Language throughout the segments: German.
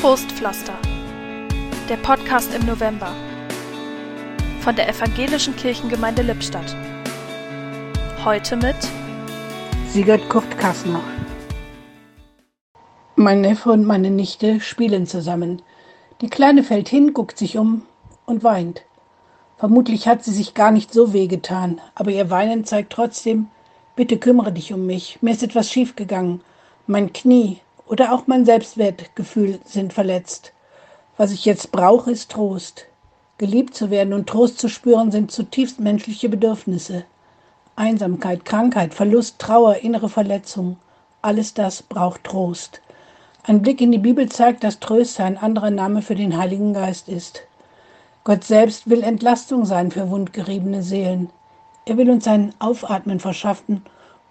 Trostpflaster. Der Podcast im November von der Evangelischen Kirchengemeinde Lippstadt. Heute mit Sigurd Kurt Kassner. Mein Neffe und meine Nichte spielen zusammen. Die Kleine fällt hin, guckt sich um und weint. Vermutlich hat sie sich gar nicht so wehgetan, aber ihr Weinen zeigt trotzdem, bitte kümmere dich um mich, mir ist etwas schiefgegangen. Mein Knie oder auch mein Selbstwertgefühl sind verletzt. Was ich jetzt brauche, ist Trost. Geliebt zu werden und Trost zu spüren sind zutiefst menschliche Bedürfnisse. Einsamkeit, Krankheit, Verlust, Trauer, innere Verletzung, alles das braucht Trost. Ein Blick in die Bibel zeigt, dass Tröster ein anderer Name für den Heiligen Geist ist. Gott selbst will Entlastung sein für wundgeriebene Seelen. Er will uns ein Aufatmen verschaffen,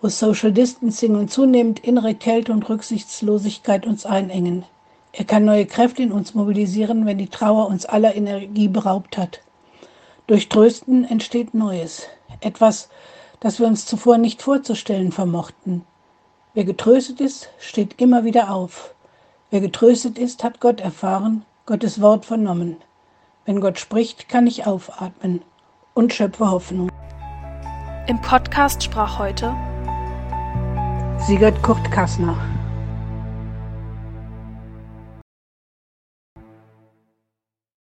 wo Social Distancing und zunehmend innere Kälte und Rücksichtslosigkeit uns einengen. Er kann neue Kräfte in uns mobilisieren, wenn die Trauer uns aller Energie beraubt hat. Durch Trösten entsteht Neues, etwas, das wir uns zuvor nicht vorzustellen vermochten. Wer getröstet ist, steht immer wieder auf. Wer getröstet ist, hat Gott erfahren, Gottes Wort vernommen. Wenn Gott spricht, kann ich aufatmen und schöpfe Hoffnung. Im Podcast sprach heute Sigurd Kurt Kassner.